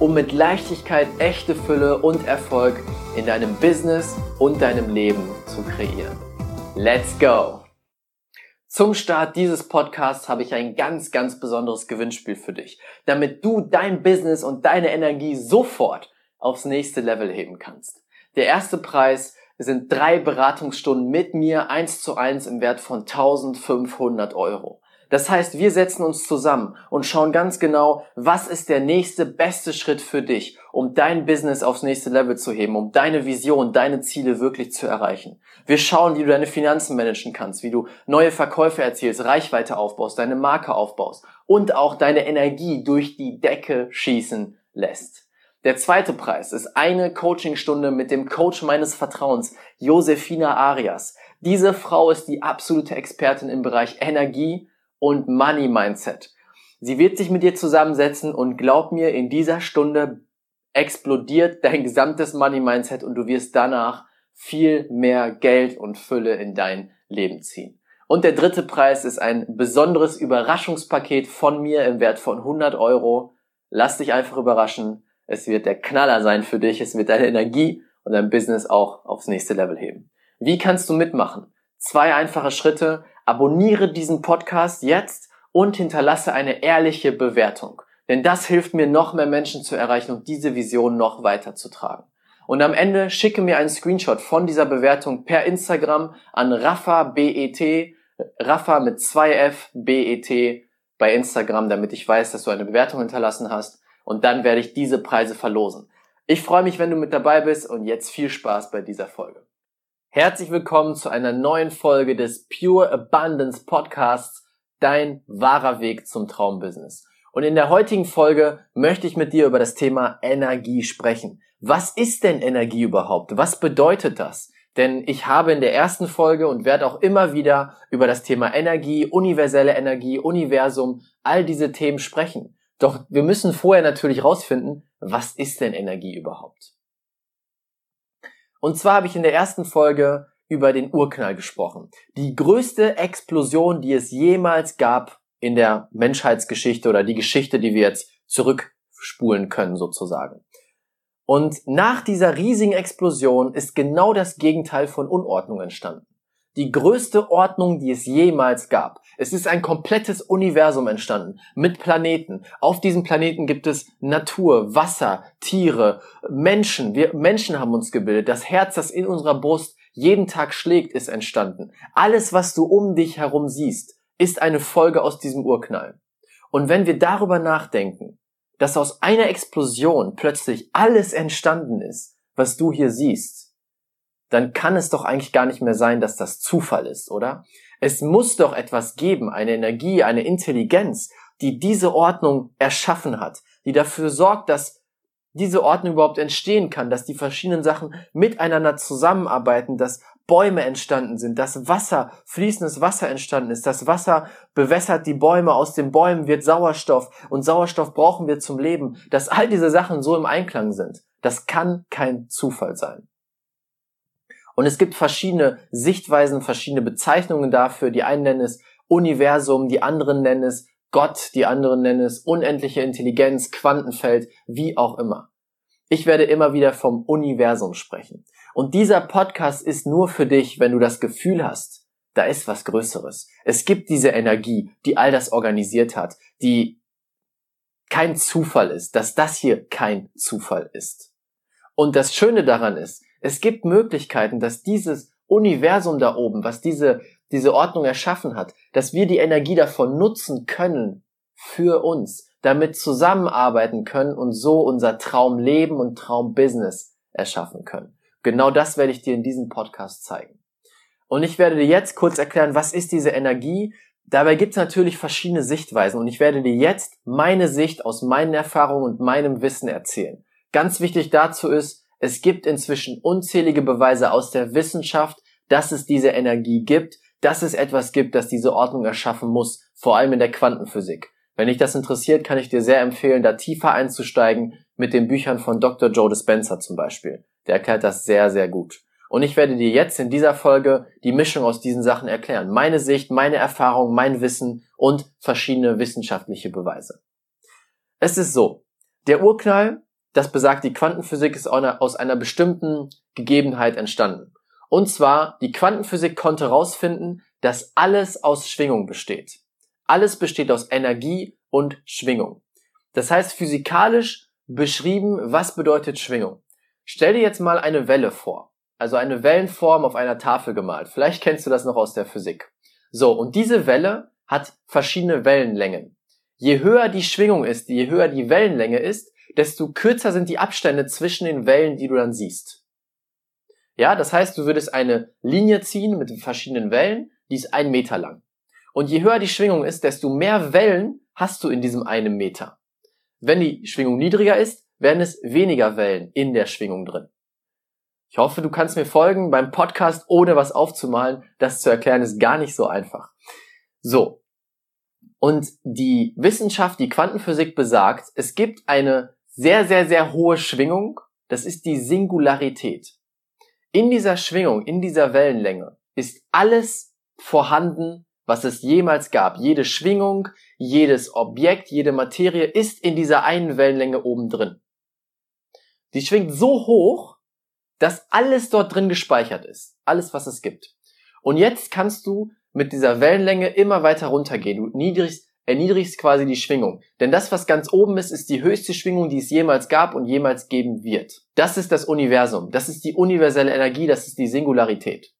um mit Leichtigkeit echte Fülle und Erfolg in deinem Business und deinem Leben zu kreieren. Let's go! Zum Start dieses Podcasts habe ich ein ganz, ganz besonderes Gewinnspiel für dich, damit du dein Business und deine Energie sofort aufs nächste Level heben kannst. Der erste Preis sind drei Beratungsstunden mit mir eins zu eins im Wert von 1500 Euro. Das heißt, wir setzen uns zusammen und schauen ganz genau, was ist der nächste beste Schritt für dich, um dein Business aufs nächste Level zu heben, um deine Vision, deine Ziele wirklich zu erreichen. Wir schauen, wie du deine Finanzen managen kannst, wie du neue Verkäufe erzielst, Reichweite aufbaust, deine Marke aufbaust und auch deine Energie durch die Decke schießen lässt. Der zweite Preis ist eine Coachingstunde mit dem Coach meines Vertrauens, Josefina Arias. Diese Frau ist die absolute Expertin im Bereich Energie, und Money Mindset. Sie wird sich mit dir zusammensetzen und glaub mir, in dieser Stunde explodiert dein gesamtes Money Mindset und du wirst danach viel mehr Geld und Fülle in dein Leben ziehen. Und der dritte Preis ist ein besonderes Überraschungspaket von mir im Wert von 100 Euro. Lass dich einfach überraschen. Es wird der Knaller sein für dich. Es wird deine Energie und dein Business auch aufs nächste Level heben. Wie kannst du mitmachen? Zwei einfache Schritte. Abonniere diesen Podcast jetzt und hinterlasse eine ehrliche Bewertung. Denn das hilft mir, noch mehr Menschen zu erreichen und diese Vision noch weiter zu tragen. Und am Ende schicke mir einen Screenshot von dieser Bewertung per Instagram an Rafa BET, Rafa mit 2F BET bei Instagram, damit ich weiß, dass du eine Bewertung hinterlassen hast. Und dann werde ich diese Preise verlosen. Ich freue mich, wenn du mit dabei bist und jetzt viel Spaß bei dieser Folge. Herzlich willkommen zu einer neuen Folge des Pure Abundance Podcasts, dein wahrer Weg zum Traumbusiness. Und in der heutigen Folge möchte ich mit dir über das Thema Energie sprechen. Was ist denn Energie überhaupt? Was bedeutet das? Denn ich habe in der ersten Folge und werde auch immer wieder über das Thema Energie, universelle Energie, Universum, all diese Themen sprechen. Doch wir müssen vorher natürlich rausfinden, was ist denn Energie überhaupt? Und zwar habe ich in der ersten Folge über den Urknall gesprochen. Die größte Explosion, die es jemals gab in der Menschheitsgeschichte oder die Geschichte, die wir jetzt zurückspulen können sozusagen. Und nach dieser riesigen Explosion ist genau das Gegenteil von Unordnung entstanden die größte Ordnung, die es jemals gab. Es ist ein komplettes Universum entstanden mit Planeten. Auf diesem Planeten gibt es Natur, Wasser, Tiere, Menschen. Wir Menschen haben uns gebildet. Das Herz, das in unserer Brust jeden Tag schlägt, ist entstanden. Alles, was du um dich herum siehst, ist eine Folge aus diesem Urknall. Und wenn wir darüber nachdenken, dass aus einer Explosion plötzlich alles entstanden ist, was du hier siehst, dann kann es doch eigentlich gar nicht mehr sein, dass das Zufall ist, oder? Es muss doch etwas geben, eine Energie, eine Intelligenz, die diese Ordnung erschaffen hat, die dafür sorgt, dass diese Ordnung überhaupt entstehen kann, dass die verschiedenen Sachen miteinander zusammenarbeiten, dass Bäume entstanden sind, dass Wasser, fließendes Wasser entstanden ist, das Wasser bewässert die Bäume, aus den Bäumen wird Sauerstoff und Sauerstoff brauchen wir zum Leben, dass all diese Sachen so im Einklang sind. Das kann kein Zufall sein. Und es gibt verschiedene Sichtweisen, verschiedene Bezeichnungen dafür. Die einen nennen es Universum, die anderen nennen es Gott, die anderen nennen es unendliche Intelligenz, Quantenfeld, wie auch immer. Ich werde immer wieder vom Universum sprechen. Und dieser Podcast ist nur für dich, wenn du das Gefühl hast, da ist was Größeres. Es gibt diese Energie, die all das organisiert hat, die kein Zufall ist, dass das hier kein Zufall ist. Und das Schöne daran ist, es gibt Möglichkeiten, dass dieses Universum da oben, was diese, diese Ordnung erschaffen hat, dass wir die Energie davon nutzen können für uns, damit zusammenarbeiten können und so unser Traumleben und Traumbusiness erschaffen können. Genau das werde ich dir in diesem Podcast zeigen. Und ich werde dir jetzt kurz erklären, was ist diese Energie. Dabei gibt es natürlich verschiedene Sichtweisen und ich werde dir jetzt meine Sicht aus meinen Erfahrungen und meinem Wissen erzählen. Ganz wichtig dazu ist, Es gibt inzwischen unzählige Beweise aus der Wissenschaft, dass es diese Energie gibt, dass es etwas gibt, das diese Ordnung erschaffen muss, vor allem in der Quantenphysik. Wenn dich das interessiert, kann ich dir sehr empfehlen, da tiefer einzusteigen mit den Büchern von Dr. Joe Dispenza zum Beispiel. Der erklärt das sehr, sehr gut. Und ich werde dir jetzt in dieser Folge die Mischung aus diesen Sachen erklären. Meine Sicht, meine Erfahrung, mein Wissen und verschiedene wissenschaftliche Beweise. Es ist so, der Urknall, das besagt die Quantenphysik, ist aus einer bestimmten Gegebenheit entstanden. Und zwar, die Quantenphysik konnte herausfinden, dass alles aus Schwingung besteht. Alles besteht aus Energie und Schwingung. Das heißt physikalisch beschrieben, was bedeutet Schwingung. Stell dir jetzt mal eine Welle vor. Also eine Wellenform auf einer Tafel gemalt. Vielleicht kennst du das noch aus der Physik. So, und diese Welle hat verschiedene Wellenlängen. Je höher die Schwingung ist, je höher die Wellenlänge ist, desto kürzer sind die Abstände zwischen den Wellen, die du dann siehst. Ja, das heißt, du würdest eine Linie ziehen mit verschiedenen Wellen, die ist ein Meter lang. Und je höher die Schwingung ist, desto mehr Wellen hast du in diesem einen Meter. Wenn die Schwingung niedriger ist, werden es weniger Wellen in der Schwingung drin. Ich hoffe, du kannst mir folgen beim Podcast, ohne was aufzumalen. Das zu erklären ist gar nicht so einfach. So. Und die Wissenschaft, die Quantenphysik besagt, es gibt eine sehr, sehr, sehr hohe Schwingung. Das ist die Singularität. In dieser Schwingung, in dieser Wellenlänge ist alles vorhanden, was es jemals gab. Jede Schwingung, jedes Objekt, jede Materie ist in dieser einen Wellenlänge oben drin. Die schwingt so hoch, dass alles dort drin gespeichert ist. Alles, was es gibt. Und jetzt kannst du mit dieser Wellenlänge immer weiter runtergehen. Du niedrigst, erniedrigst quasi die Schwingung. Denn das, was ganz oben ist, ist die höchste Schwingung, die es jemals gab und jemals geben wird. Das ist das Universum. Das ist die universelle Energie. Das ist die Singularität.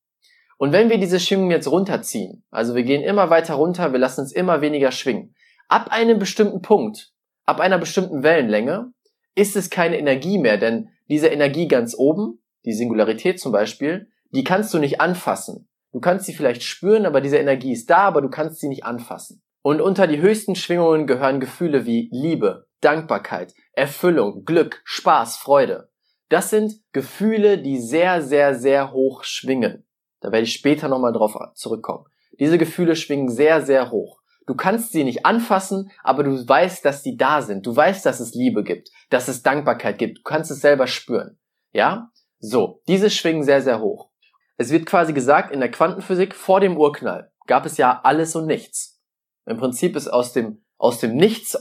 Und wenn wir diese Schwingung jetzt runterziehen, also wir gehen immer weiter runter, wir lassen uns immer weniger schwingen. Ab einem bestimmten Punkt, ab einer bestimmten Wellenlänge, ist es keine Energie mehr, denn diese Energie ganz oben, die Singularität zum Beispiel, die kannst du nicht anfassen. Du kannst sie vielleicht spüren, aber diese Energie ist da, aber du kannst sie nicht anfassen. Und unter die höchsten Schwingungen gehören Gefühle wie Liebe, Dankbarkeit, Erfüllung, Glück, Spaß, Freude. Das sind Gefühle, die sehr, sehr, sehr hoch schwingen. Da werde ich später nochmal drauf zurückkommen. Diese Gefühle schwingen sehr, sehr hoch. Du kannst sie nicht anfassen, aber du weißt, dass sie da sind. Du weißt, dass es Liebe gibt, dass es Dankbarkeit gibt. Du kannst es selber spüren. Ja? So, diese schwingen sehr, sehr hoch. Es wird quasi gesagt, in der Quantenphysik vor dem Urknall gab es ja alles und nichts. Im Prinzip ist aus dem, aus dem Nichts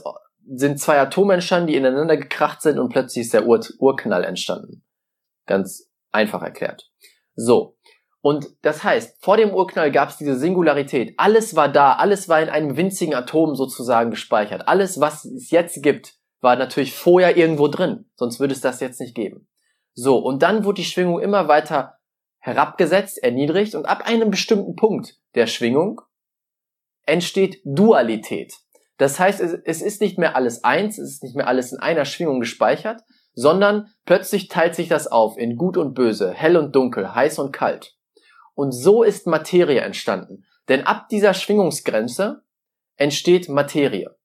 sind zwei Atome entstanden, die ineinander gekracht sind und plötzlich ist der Ur Urknall entstanden. Ganz einfach erklärt. So. Und das heißt, vor dem Urknall gab es diese Singularität. Alles war da, alles war in einem winzigen Atom sozusagen gespeichert. Alles, was es jetzt gibt, war natürlich vorher irgendwo drin. Sonst würde es das jetzt nicht geben. So, und dann wurde die Schwingung immer weiter herabgesetzt, erniedrigt und ab einem bestimmten Punkt der Schwingung entsteht Dualität. Das heißt, es ist nicht mehr alles eins, es ist nicht mehr alles in einer Schwingung gespeichert, sondern plötzlich teilt sich das auf in gut und böse, hell und dunkel, heiß und kalt. Und so ist Materie entstanden. Denn ab dieser Schwingungsgrenze entsteht Materie.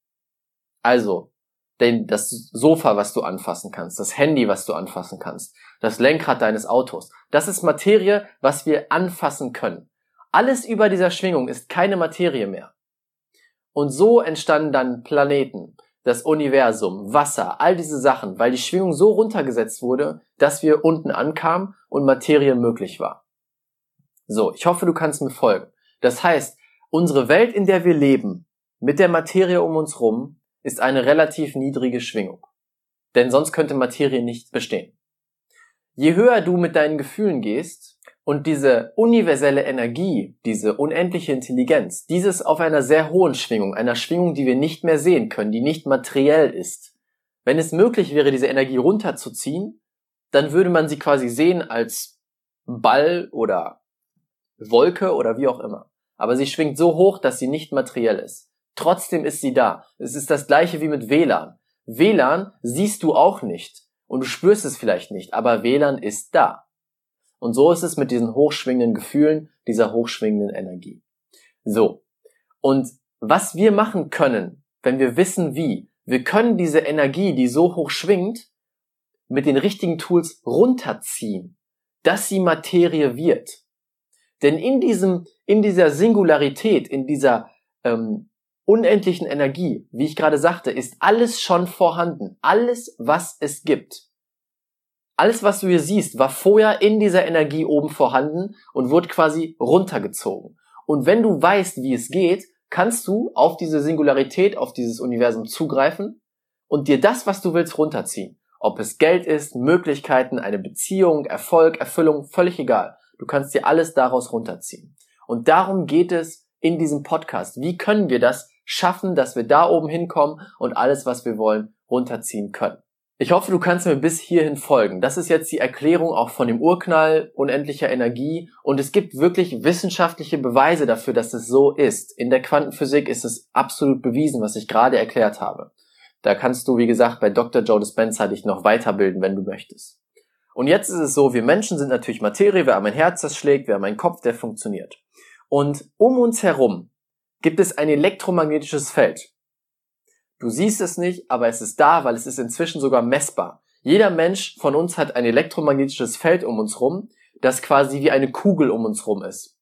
Also, denn das Sofa, was du anfassen kannst, das Handy, was du anfassen kannst, das Lenkrad deines Autos, das ist Materie, was wir anfassen können. Alles über dieser Schwingung ist keine Materie mehr. Und so entstanden dann Planeten, das Universum, Wasser, all diese Sachen, weil die Schwingung so runtergesetzt wurde, dass wir unten ankamen und Materie möglich war. So, ich hoffe, du kannst mir folgen. Das heißt, unsere Welt, in der wir leben, mit der Materie um uns rum, ist eine relativ niedrige Schwingung. Denn sonst könnte Materie nicht bestehen. Je höher du mit deinen Gefühlen gehst und diese universelle Energie, diese unendliche Intelligenz, dieses auf einer sehr hohen Schwingung, einer Schwingung, die wir nicht mehr sehen können, die nicht materiell ist, wenn es möglich wäre, diese Energie runterzuziehen, dann würde man sie quasi sehen als Ball oder Wolke oder wie auch immer. Aber sie schwingt so hoch, dass sie nicht materiell ist. Trotzdem ist sie da. Es ist das gleiche wie mit WLAN. WLAN siehst du auch nicht und du spürst es vielleicht nicht, aber WLAN ist da. Und so ist es mit diesen hochschwingenden Gefühlen, dieser hochschwingenden Energie. So. Und was wir machen können, wenn wir wissen wie, wir können diese Energie, die so hoch schwingt, mit den richtigen Tools runterziehen, dass sie Materie wird. Denn in diesem, in dieser Singularität, in dieser ähm, unendlichen Energie, wie ich gerade sagte, ist alles schon vorhanden. Alles, was es gibt. Alles, was du hier siehst, war vorher in dieser Energie oben vorhanden und wurde quasi runtergezogen. Und wenn du weißt, wie es geht, kannst du auf diese Singularität, auf dieses Universum zugreifen und dir das, was du willst, runterziehen. Ob es Geld ist, Möglichkeiten, eine Beziehung, Erfolg, Erfüllung, völlig egal. Du kannst dir alles daraus runterziehen. Und darum geht es in diesem Podcast. Wie können wir das schaffen, dass wir da oben hinkommen und alles, was wir wollen, runterziehen können? Ich hoffe, du kannst mir bis hierhin folgen. Das ist jetzt die Erklärung auch von dem Urknall unendlicher Energie und es gibt wirklich wissenschaftliche Beweise dafür, dass es so ist. In der Quantenphysik ist es absolut bewiesen, was ich gerade erklärt habe. Da kannst du, wie gesagt, bei Dr. Joe Dispenza dich noch weiterbilden, wenn du möchtest. Und jetzt ist es so, wir Menschen sind natürlich Materie, wir haben ein Herz, das schlägt, wir haben einen Kopf, der funktioniert. Und um uns herum gibt es ein elektromagnetisches Feld. Du siehst es nicht, aber es ist da, weil es ist inzwischen sogar messbar. Jeder Mensch von uns hat ein elektromagnetisches Feld um uns rum, das quasi wie eine Kugel um uns rum ist.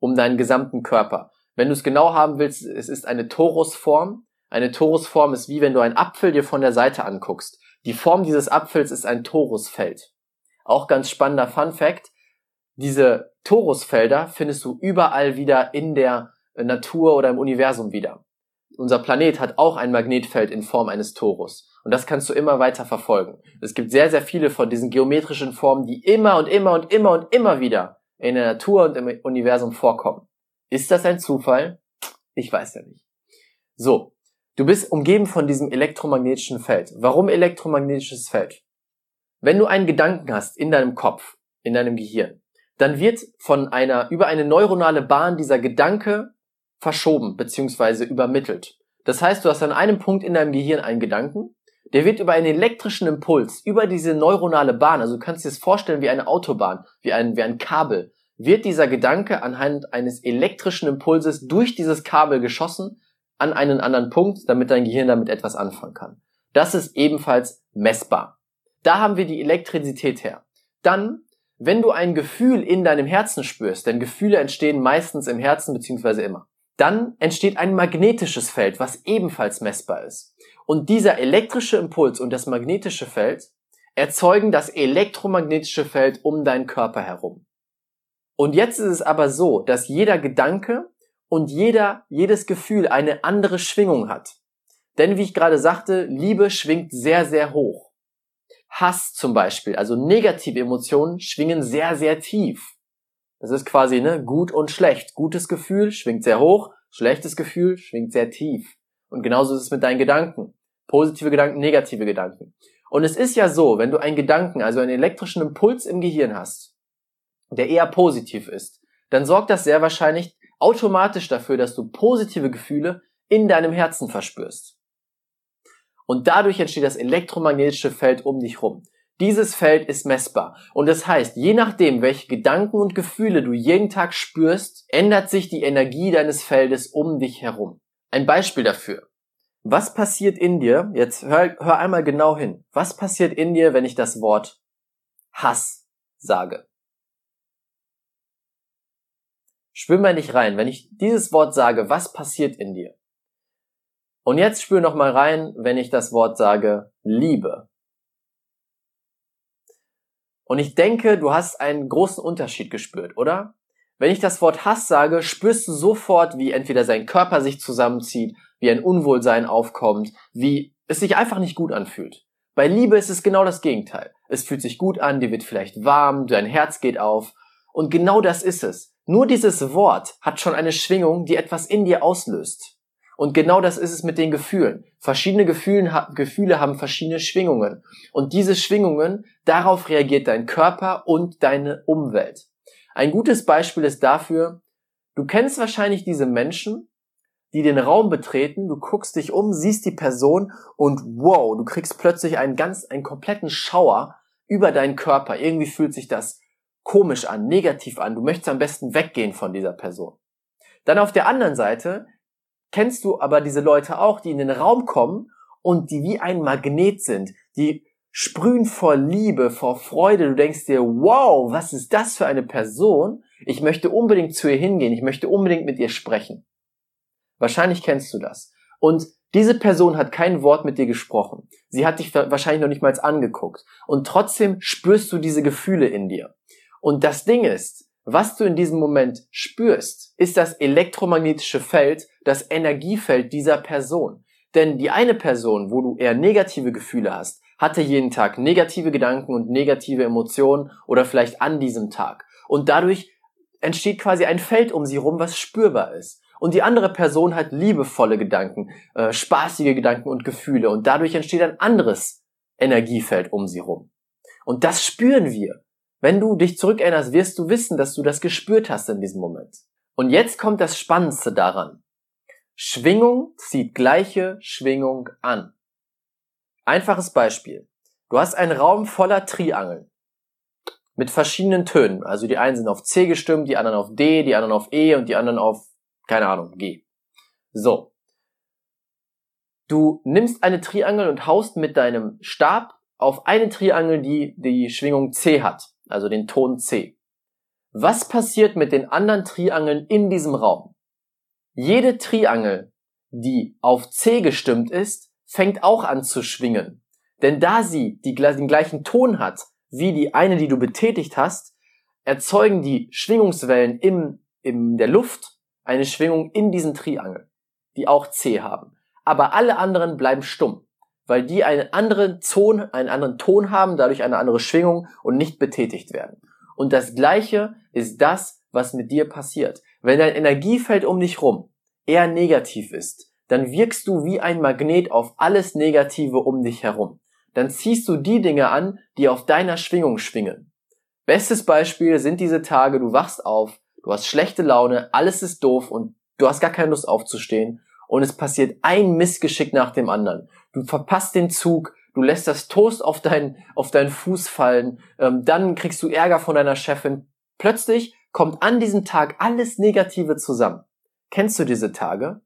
Um deinen gesamten Körper. Wenn du es genau haben willst, es ist eine Torusform. Eine Torusform ist wie wenn du einen Apfel dir von der Seite anguckst. Die Form dieses Apfels ist ein Torusfeld. Auch ganz spannender Fun Fact. Diese Torusfelder findest du überall wieder in der Natur oder im Universum wieder unser Planet hat auch ein Magnetfeld in Form eines Torus. Und das kannst du immer weiter verfolgen. Es gibt sehr, sehr viele von diesen geometrischen Formen, die immer und immer und immer und immer wieder in der Natur und im Universum vorkommen. Ist das ein Zufall? Ich weiß ja nicht. So, du bist umgeben von diesem elektromagnetischen Feld. Warum elektromagnetisches Feld? Wenn du einen Gedanken hast in deinem Kopf, in deinem Gehirn, dann wird von einer, über eine neuronale Bahn dieser Gedanke verschoben bzw. übermittelt. Das heißt, du hast an einem Punkt in deinem Gehirn einen Gedanken, der wird über einen elektrischen Impuls, über diese neuronale Bahn, also du kannst dir das vorstellen wie eine Autobahn, wie ein, wie ein Kabel, wird dieser Gedanke anhand eines elektrischen Impulses durch dieses Kabel geschossen an einen anderen Punkt, damit dein Gehirn damit etwas anfangen kann. Das ist ebenfalls messbar. Da haben wir die Elektrizität her. Dann, wenn du ein Gefühl in deinem Herzen spürst, denn Gefühle entstehen meistens im Herzen beziehungsweise immer dann entsteht ein magnetisches Feld, was ebenfalls messbar ist. Und dieser elektrische Impuls und das magnetische Feld erzeugen das elektromagnetische Feld um deinen Körper herum. Und jetzt ist es aber so, dass jeder Gedanke und jeder, jedes Gefühl eine andere Schwingung hat. Denn wie ich gerade sagte, Liebe schwingt sehr, sehr hoch. Hass zum Beispiel, also negative Emotionen, schwingen sehr, sehr tief. Das ist quasi ne, gut und schlecht. Gutes Gefühl schwingt sehr hoch, schlechtes Gefühl schwingt sehr tief. Und genauso ist es mit deinen Gedanken. Positive Gedanken, negative Gedanken. Und es ist ja so, wenn du einen Gedanken, also einen elektrischen Impuls im Gehirn hast, der eher positiv ist, dann sorgt das sehr wahrscheinlich automatisch dafür, dass du positive Gefühle in deinem Herzen verspürst. Und dadurch entsteht das elektromagnetische Feld um dich rum. Dieses Feld ist messbar. Und das heißt, je nachdem, welche Gedanken und Gefühle du jeden Tag spürst, ändert sich die Energie deines Feldes um dich herum. Ein Beispiel dafür. Was passiert in dir? Jetzt hör, hör einmal genau hin. Was passiert in dir, wenn ich das Wort Hass sage? Spür mal nicht rein. Wenn ich dieses Wort sage, was passiert in dir? Und jetzt spür noch mal rein, wenn ich das Wort sage Liebe. Und ich denke, du hast einen großen Unterschied gespürt, oder? Wenn ich das Wort Hass sage, spürst du sofort, wie entweder sein Körper sich zusammenzieht, wie ein Unwohlsein aufkommt, wie es sich einfach nicht gut anfühlt. Bei Liebe ist es genau das Gegenteil. Es fühlt sich gut an, dir wird vielleicht warm, dein Herz geht auf. Und genau das ist es. Nur dieses Wort hat schon eine Schwingung, die etwas in dir auslöst. Und genau das ist es mit den Gefühlen. Verschiedene Gefühle, Gefühle haben verschiedene Schwingungen. Und diese Schwingungen, darauf reagiert dein Körper und deine Umwelt. Ein gutes Beispiel ist dafür, du kennst wahrscheinlich diese Menschen, die den Raum betreten, du guckst dich um, siehst die Person und wow, du kriegst plötzlich einen ganz, einen kompletten Schauer über deinen Körper. Irgendwie fühlt sich das komisch an, negativ an. Du möchtest am besten weggehen von dieser Person. Dann auf der anderen Seite kennst du aber diese Leute auch, die in den Raum kommen und die wie ein Magnet sind, die sprühen vor Liebe, vor Freude. Du denkst dir, wow, was ist das für eine Person? Ich möchte unbedingt zu ihr hingehen. Ich möchte unbedingt mit ihr sprechen. Wahrscheinlich kennst du das. Und diese Person hat kein Wort mit dir gesprochen. Sie hat dich wahrscheinlich noch nicht mal angeguckt. Und trotzdem spürst du diese Gefühle in dir. Und das Ding ist, was du in diesem Moment spürst, ist das elektromagnetische Feld, das Energiefeld dieser Person. Denn die eine Person, wo du eher negative Gefühle hast, hatte jeden Tag negative Gedanken und negative Emotionen oder vielleicht an diesem Tag. Und dadurch entsteht quasi ein Feld um sie rum, was spürbar ist. Und die andere Person hat liebevolle Gedanken, äh, spaßige Gedanken und Gefühle. Und dadurch entsteht ein anderes Energiefeld um sie rum. Und das spüren wir. Wenn du dich zurückerinnerst, wirst du wissen, dass du das gespürt hast in diesem Moment. Und jetzt kommt das Spannendste daran. Schwingung zieht gleiche Schwingung an. Einfaches Beispiel. Du hast einen Raum voller Triangeln mit verschiedenen Tönen. Also die einen sind auf C gestimmt, die anderen auf D, die anderen auf E und die anderen auf, keine Ahnung, G. So. Du nimmst eine Triangel und haust mit deinem Stab auf eine Triangel, die die Schwingung C hat, also den Ton C. Was passiert mit den anderen Triangeln in diesem Raum? Jede Triangel, die auf C gestimmt ist, fängt auch an zu schwingen. Denn da sie die, den gleichen Ton hat wie die eine, die du betätigt hast, erzeugen die Schwingungswellen im, in der Luft eine Schwingung in diesen Triangel, die auch C haben. Aber alle anderen bleiben stumm, weil die einen anderen Ton, einen anderen Ton haben, dadurch eine andere Schwingung und nicht betätigt werden. Und das gleiche ist das, was mit dir passiert. Wenn dein Energiefeld um dich rum eher negativ ist, dann wirkst du wie ein Magnet auf alles Negative um dich herum. Dann ziehst du die Dinge an, die auf deiner Schwingung schwingen. Bestes Beispiel sind diese Tage, du wachst auf, du hast schlechte Laune, alles ist doof und du hast gar keine Lust aufzustehen und es passiert ein Missgeschick nach dem anderen. Du verpasst den Zug, du lässt das Toast auf deinen auf deinen Fuß fallen, ähm, dann kriegst du Ärger von deiner Chefin. Plötzlich kommt an diesem Tag alles Negative zusammen. Kennst du diese Tage?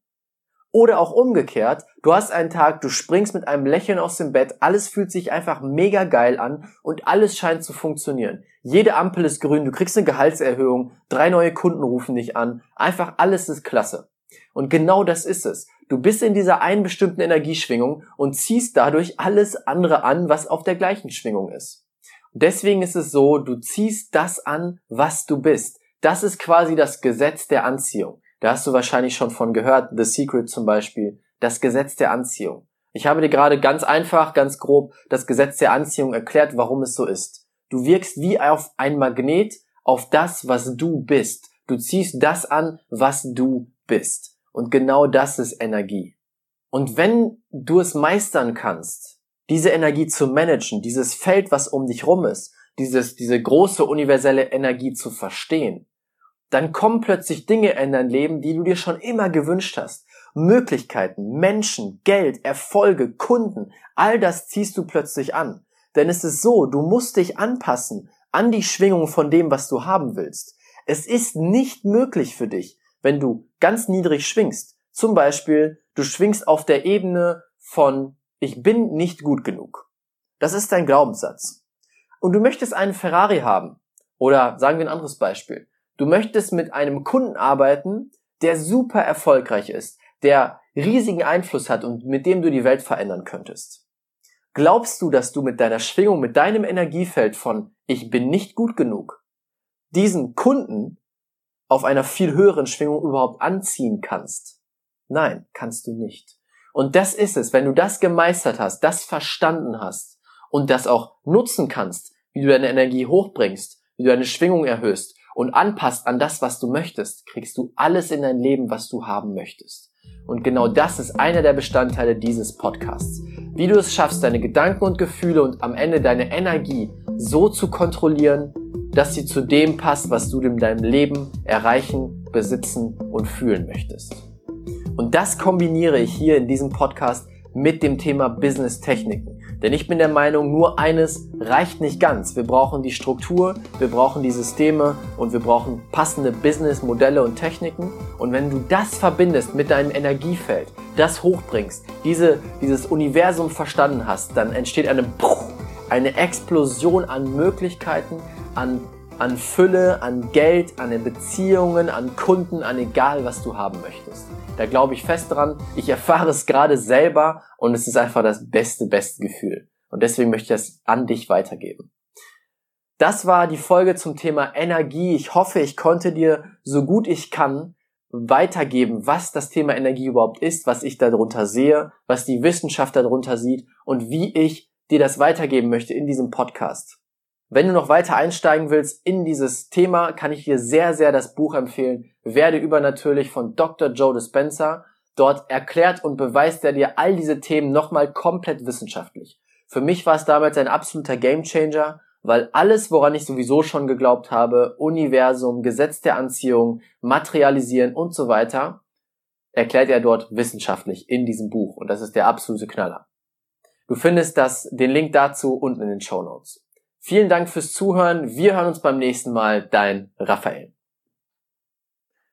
Oder auch umgekehrt, du hast einen Tag, du springst mit einem Lächeln aus dem Bett, alles fühlt sich einfach mega geil an und alles scheint zu funktionieren. Jede Ampel ist grün, du kriegst eine Gehaltserhöhung, drei neue Kunden rufen dich an, einfach alles ist klasse. Und genau das ist es. Du bist in dieser einen bestimmten Energieschwingung und ziehst dadurch alles andere an, was auf der gleichen Schwingung ist. deswegen ist es so, du ziehst das an, was du bist. Das ist quasi das Gesetz der Anziehung. Da hast du wahrscheinlich schon von gehört, The Secret zum Beispiel, das Gesetz der Anziehung. Ich habe dir gerade ganz einfach, ganz grob das Gesetz der Anziehung erklärt, warum es so ist. Du wirkst wie auf ein Magnet auf das, was du bist. Du ziehst das an, was du bist. Und genau das ist Energie. Und wenn du es meistern kannst, diese Energie zu managen, dieses Feld, was um dich rum ist, dieses, diese große universelle Energie zu verstehen, dann kommen plötzlich Dinge in dein Leben, die du dir schon immer gewünscht hast. Möglichkeiten, Menschen, Geld, Erfolge, Kunden, all das ziehst du plötzlich an. Denn es ist so, du musst dich anpassen an die Schwingung von dem, was du haben willst. Es ist nicht möglich für dich, wenn du ganz niedrig schwingst. Zum Beispiel, du schwingst auf der Ebene von ich bin nicht gut genug. Das ist dein Glaubenssatz. Und du möchtest einen Ferrari haben. Oder sagen wir ein anderes Beispiel. Du möchtest mit einem Kunden arbeiten, der super erfolgreich ist, der riesigen Einfluss hat und mit dem du die Welt verändern könntest. Glaubst du, dass du mit deiner Schwingung, mit deinem Energiefeld von ich bin nicht gut genug, diesen Kunden auf einer viel höheren Schwingung überhaupt anziehen kannst? Nein, kannst du nicht. Und das ist es, wenn du das gemeistert hast, das verstanden hast und das auch nutzen kannst, wie du deine Energie hochbringst, wie du deine Schwingung erhöhst und anpasst an das, was du möchtest, kriegst du alles in dein Leben, was du haben möchtest. Und genau das ist einer der Bestandteile dieses Podcasts. Wie du es schaffst, deine Gedanken und Gefühle und am Ende deine Energie so zu kontrollieren, dass sie zu dem passt, was du in deinem Leben erreichen, besitzen und fühlen möchtest. Und das kombiniere ich hier in diesem Podcast mit dem Thema Business Techniken. Denn ich bin der Meinung, nur eines reicht nicht ganz. Wir brauchen die Struktur, wir brauchen die Systeme und wir brauchen passende Business-Modelle und Techniken. Und wenn du das verbindest mit deinem Energiefeld, das hochbringst, diese, dieses Universum verstanden hast, dann entsteht eine, eine Explosion an Möglichkeiten, an, an Fülle, an Geld, an Beziehungen, an Kunden, an egal, was du haben möchtest. Da glaube ich fest dran. Ich erfahre es gerade selber und es ist einfach das beste, beste Gefühl. Und deswegen möchte ich das an dich weitergeben. Das war die Folge zum Thema Energie. Ich hoffe, ich konnte dir so gut ich kann weitergeben, was das Thema Energie überhaupt ist, was ich darunter sehe, was die Wissenschaft darunter sieht und wie ich dir das weitergeben möchte in diesem Podcast. Wenn du noch weiter einsteigen willst in dieses Thema, kann ich dir sehr, sehr das Buch empfehlen, Werde übernatürlich von Dr. Joe Dispenza. Dort erklärt und beweist er dir all diese Themen nochmal komplett wissenschaftlich. Für mich war es damals ein absoluter Gamechanger weil alles, woran ich sowieso schon geglaubt habe, Universum, Gesetz der Anziehung, Materialisieren und so weiter, erklärt er dort wissenschaftlich in diesem Buch und das ist der absolute Knaller. Du findest das, den Link dazu unten in den Show Notes. Vielen Dank fürs Zuhören. Wir hören uns beim nächsten Mal. Dein Raphael.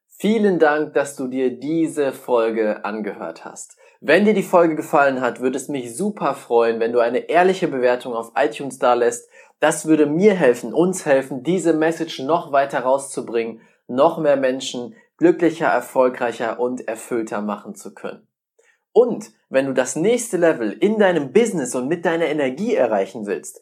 Vielen Dank, dass du dir diese Folge angehört hast. Wenn dir die Folge gefallen hat, würde es mich super freuen, wenn du eine ehrliche Bewertung auf iTunes da lässt das würde mir helfen, uns helfen, diese Message noch weiter rauszubringen, noch mehr Menschen glücklicher, erfolgreicher und erfüllter machen zu können. Und wenn du das nächste Level in deinem Business und mit deiner Energie erreichen willst,